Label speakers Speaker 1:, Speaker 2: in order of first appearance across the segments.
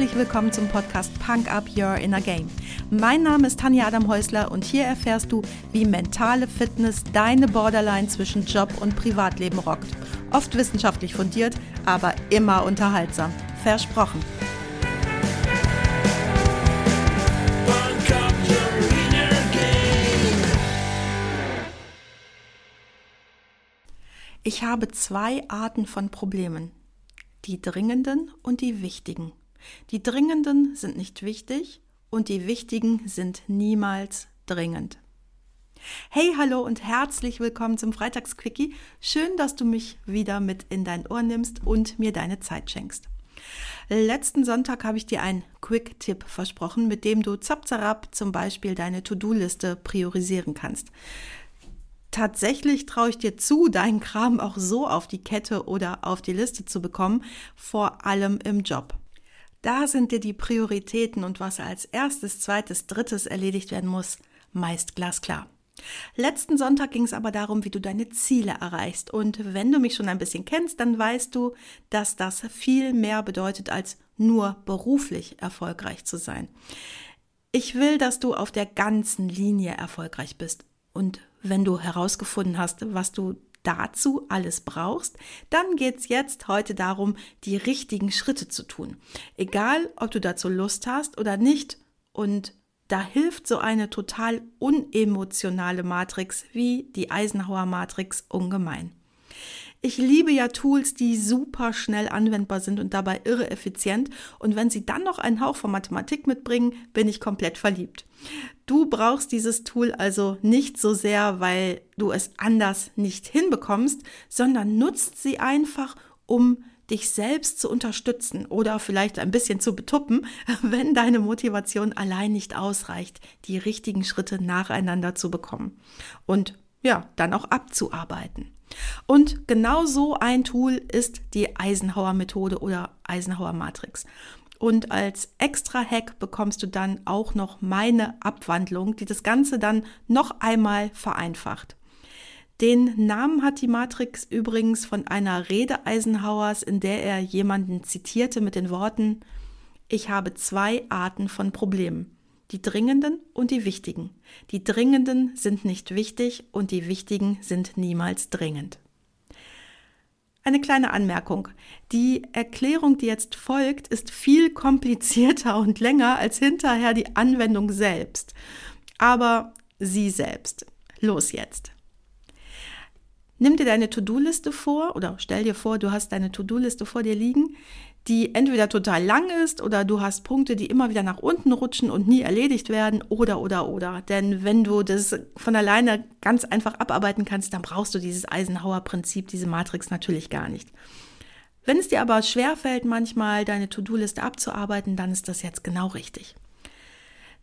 Speaker 1: herzlich willkommen zum Podcast Punk Up Your Inner Game. Mein Name ist Tanja Adam Häusler und hier erfährst du, wie mentale Fitness deine Borderline zwischen Job und Privatleben rockt. Oft wissenschaftlich fundiert, aber immer unterhaltsam. Versprochen. Ich habe zwei Arten von Problemen. Die dringenden und die wichtigen. Die dringenden sind nicht wichtig und die wichtigen sind niemals dringend. Hey, hallo und herzlich willkommen zum Freitagsquickie. Schön, dass du mich wieder mit in dein Ohr nimmst und mir deine Zeit schenkst. Letzten Sonntag habe ich dir einen Quick-Tipp versprochen, mit dem du zapzarab zum Beispiel deine To-Do-Liste priorisieren kannst. Tatsächlich traue ich dir zu, deinen Kram auch so auf die Kette oder auf die Liste zu bekommen, vor allem im Job. Da sind dir die Prioritäten und was als erstes, zweites, drittes erledigt werden muss, meist glasklar. Letzten Sonntag ging es aber darum, wie du deine Ziele erreichst. Und wenn du mich schon ein bisschen kennst, dann weißt du, dass das viel mehr bedeutet, als nur beruflich erfolgreich zu sein. Ich will, dass du auf der ganzen Linie erfolgreich bist. Und wenn du herausgefunden hast, was du dazu alles brauchst, dann geht's jetzt heute darum, die richtigen Schritte zu tun. Egal, ob du dazu Lust hast oder nicht. Und da hilft so eine total unemotionale Matrix wie die Eisenhower Matrix ungemein. Ich liebe ja Tools, die super schnell anwendbar sind und dabei irre effizient. Und wenn sie dann noch einen Hauch von Mathematik mitbringen, bin ich komplett verliebt. Du brauchst dieses Tool also nicht so sehr, weil du es anders nicht hinbekommst, sondern nutzt sie einfach, um dich selbst zu unterstützen oder vielleicht ein bisschen zu betuppen, wenn deine Motivation allein nicht ausreicht, die richtigen Schritte nacheinander zu bekommen und ja, dann auch abzuarbeiten. Und genau so ein Tool ist die Eisenhower Methode oder Eisenhower Matrix. Und als extra Hack bekommst du dann auch noch meine Abwandlung, die das Ganze dann noch einmal vereinfacht. Den Namen hat die Matrix übrigens von einer Rede Eisenhowers, in der er jemanden zitierte mit den Worten, ich habe zwei Arten von Problemen die dringenden und die wichtigen. Die dringenden sind nicht wichtig und die wichtigen sind niemals dringend. Eine kleine Anmerkung. Die Erklärung, die jetzt folgt, ist viel komplizierter und länger als hinterher die Anwendung selbst. Aber sie selbst. Los jetzt. Nimm dir deine To-Do-Liste vor oder stell dir vor, du hast deine To-Do-Liste vor dir liegen, die entweder total lang ist oder du hast Punkte, die immer wieder nach unten rutschen und nie erledigt werden oder oder oder. Denn wenn du das von alleine ganz einfach abarbeiten kannst, dann brauchst du dieses Eisenhower-Prinzip, diese Matrix natürlich gar nicht. Wenn es dir aber schwerfällt, manchmal deine To-Do-Liste abzuarbeiten, dann ist das jetzt genau richtig.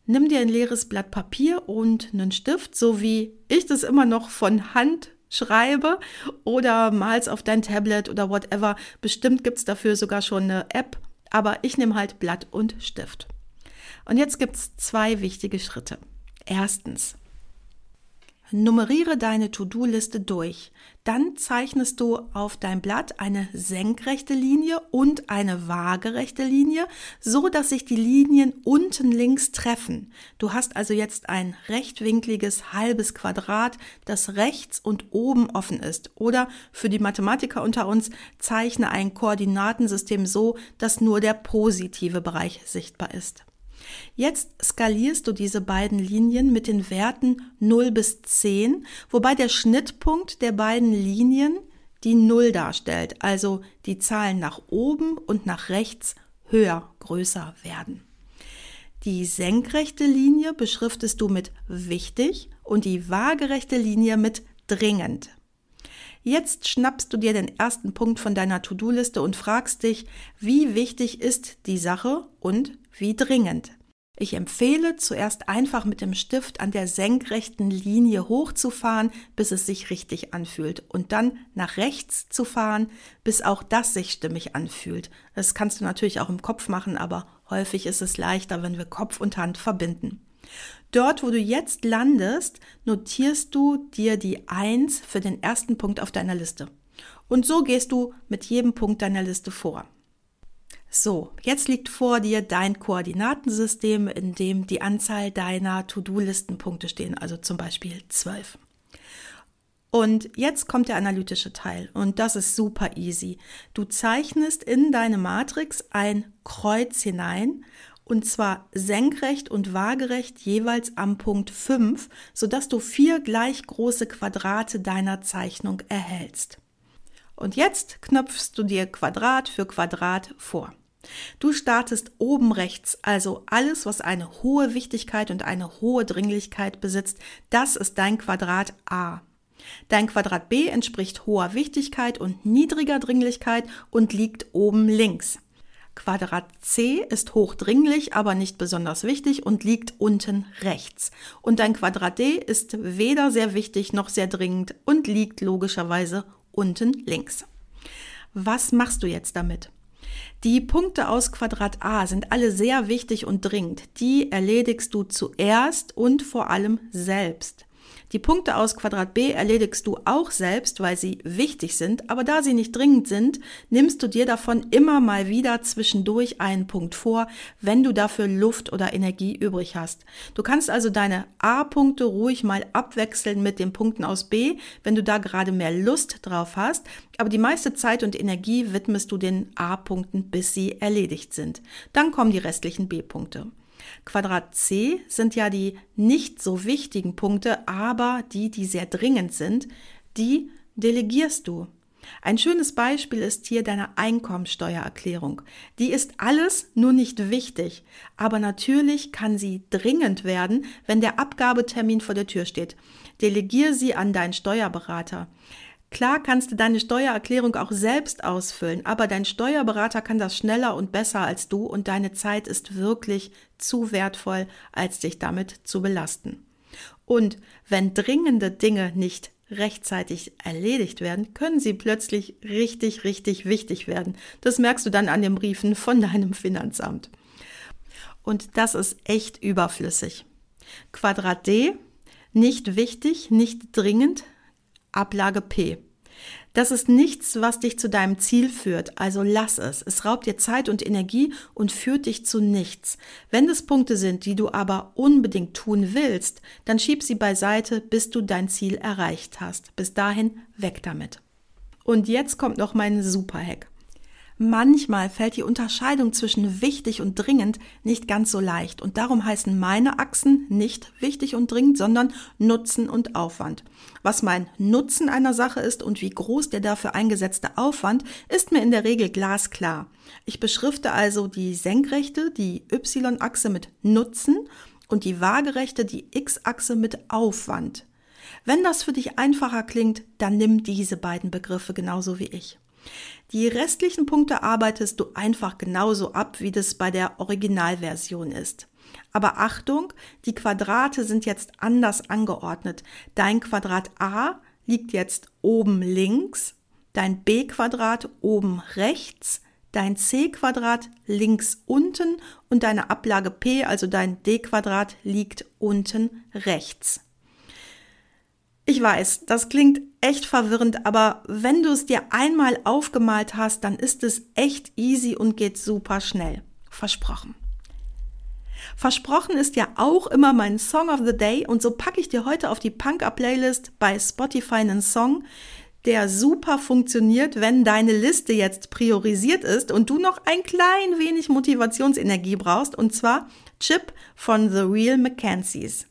Speaker 1: Nimm dir ein leeres Blatt Papier und einen Stift, so wie ich das immer noch von Hand schreibe oder mal's auf dein Tablet oder whatever. Bestimmt gibt's dafür sogar schon eine App, aber ich nehme halt Blatt und Stift. Und jetzt gibt's zwei wichtige Schritte. Erstens, Nummeriere deine To-Do-Liste durch. Dann zeichnest du auf dein Blatt eine senkrechte Linie und eine waagerechte Linie, so dass sich die Linien unten links treffen. Du hast also jetzt ein rechtwinkliges halbes Quadrat, das rechts und oben offen ist. Oder für die Mathematiker unter uns zeichne ein Koordinatensystem so, dass nur der positive Bereich sichtbar ist. Jetzt skalierst du diese beiden Linien mit den Werten 0 bis 10, wobei der Schnittpunkt der beiden Linien die 0 darstellt, also die Zahlen nach oben und nach rechts höher, größer werden. Die senkrechte Linie beschriftest du mit wichtig und die waagerechte Linie mit dringend. Jetzt schnappst du dir den ersten Punkt von deiner To-Do-Liste und fragst dich, wie wichtig ist die Sache und wie dringend. Ich empfehle zuerst einfach mit dem Stift an der senkrechten Linie hochzufahren, bis es sich richtig anfühlt und dann nach rechts zu fahren, bis auch das sich stimmig anfühlt. Das kannst du natürlich auch im Kopf machen, aber häufig ist es leichter, wenn wir Kopf und Hand verbinden. Dort, wo du jetzt landest, notierst du dir die Eins für den ersten Punkt auf deiner Liste. Und so gehst du mit jedem Punkt deiner Liste vor. So, jetzt liegt vor dir dein Koordinatensystem, in dem die Anzahl deiner To-Do-Listenpunkte stehen, also zum Beispiel 12. Und jetzt kommt der analytische Teil und das ist super easy. Du zeichnest in deine Matrix ein Kreuz hinein und zwar senkrecht und waagerecht jeweils am Punkt 5, sodass du vier gleich große Quadrate deiner Zeichnung erhältst. Und jetzt knöpfst du dir Quadrat für Quadrat vor. Du startest oben rechts, also alles, was eine hohe Wichtigkeit und eine hohe Dringlichkeit besitzt, das ist dein Quadrat A. Dein Quadrat B entspricht hoher Wichtigkeit und niedriger Dringlichkeit und liegt oben links. Quadrat C ist hochdringlich, aber nicht besonders wichtig und liegt unten rechts. Und dein Quadrat D ist weder sehr wichtig noch sehr dringend und liegt logischerweise unten links. Was machst du jetzt damit? Die Punkte aus Quadrat A sind alle sehr wichtig und dringend. Die erledigst du zuerst und vor allem selbst. Die Punkte aus Quadrat B erledigst du auch selbst, weil sie wichtig sind, aber da sie nicht dringend sind, nimmst du dir davon immer mal wieder zwischendurch einen Punkt vor, wenn du dafür Luft oder Energie übrig hast. Du kannst also deine A-Punkte ruhig mal abwechseln mit den Punkten aus B, wenn du da gerade mehr Lust drauf hast, aber die meiste Zeit und Energie widmest du den A-Punkten, bis sie erledigt sind. Dann kommen die restlichen B-Punkte. Quadrat C sind ja die nicht so wichtigen Punkte, aber die, die sehr dringend sind, die delegierst du. Ein schönes Beispiel ist hier deine Einkommensteuererklärung. Die ist alles nur nicht wichtig, aber natürlich kann sie dringend werden, wenn der Abgabetermin vor der Tür steht. Delegier sie an deinen Steuerberater. Klar kannst du deine Steuererklärung auch selbst ausfüllen, aber dein Steuerberater kann das schneller und besser als du und deine Zeit ist wirklich zu wertvoll, als dich damit zu belasten. Und wenn dringende Dinge nicht rechtzeitig erledigt werden, können sie plötzlich richtig, richtig wichtig werden. Das merkst du dann an den Briefen von deinem Finanzamt. Und das ist echt überflüssig. Quadrat D, nicht wichtig, nicht dringend, Ablage P. Das ist nichts, was dich zu deinem Ziel führt, also lass es. Es raubt dir Zeit und Energie und führt dich zu nichts. Wenn es Punkte sind, die du aber unbedingt tun willst, dann schieb sie beiseite, bis du dein Ziel erreicht hast. Bis dahin weg damit. Und jetzt kommt noch mein Superhack. Manchmal fällt die Unterscheidung zwischen wichtig und dringend nicht ganz so leicht und darum heißen meine Achsen nicht wichtig und dringend, sondern Nutzen und Aufwand. Was mein Nutzen einer Sache ist und wie groß der dafür eingesetzte Aufwand, ist mir in der Regel glasklar. Ich beschrifte also die Senkrechte, die Y-Achse mit Nutzen und die Waagerechte, die X-Achse mit Aufwand. Wenn das für dich einfacher klingt, dann nimm diese beiden Begriffe genauso wie ich. Die restlichen Punkte arbeitest du einfach genauso ab, wie das bei der Originalversion ist. Aber Achtung, die Quadrate sind jetzt anders angeordnet. Dein Quadrat A liegt jetzt oben links, dein B-Quadrat oben rechts, dein C-Quadrat links unten und deine Ablage P, also dein D-Quadrat, liegt unten rechts. Ich weiß, das klingt echt verwirrend, aber wenn du es dir einmal aufgemalt hast, dann ist es echt easy und geht super schnell. Versprochen. Versprochen ist ja auch immer mein Song of the Day und so packe ich dir heute auf die Punk-Up-Playlist bei Spotify einen Song, der super funktioniert, wenn deine Liste jetzt priorisiert ist und du noch ein klein wenig Motivationsenergie brauchst und zwar Chip von The Real Mackenzies.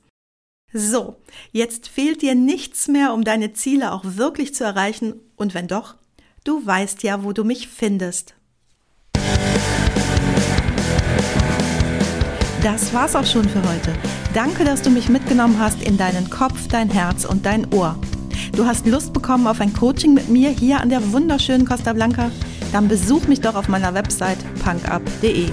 Speaker 1: So, jetzt fehlt dir nichts mehr, um deine Ziele auch wirklich zu erreichen. Und wenn doch, du weißt ja, wo du mich findest. Das war's auch schon für heute. Danke, dass du mich mitgenommen hast in deinen Kopf, dein Herz und dein Ohr. Du hast Lust bekommen auf ein Coaching mit mir hier an der wunderschönen Costa Blanca? Dann besuch mich doch auf meiner Website punkup.de.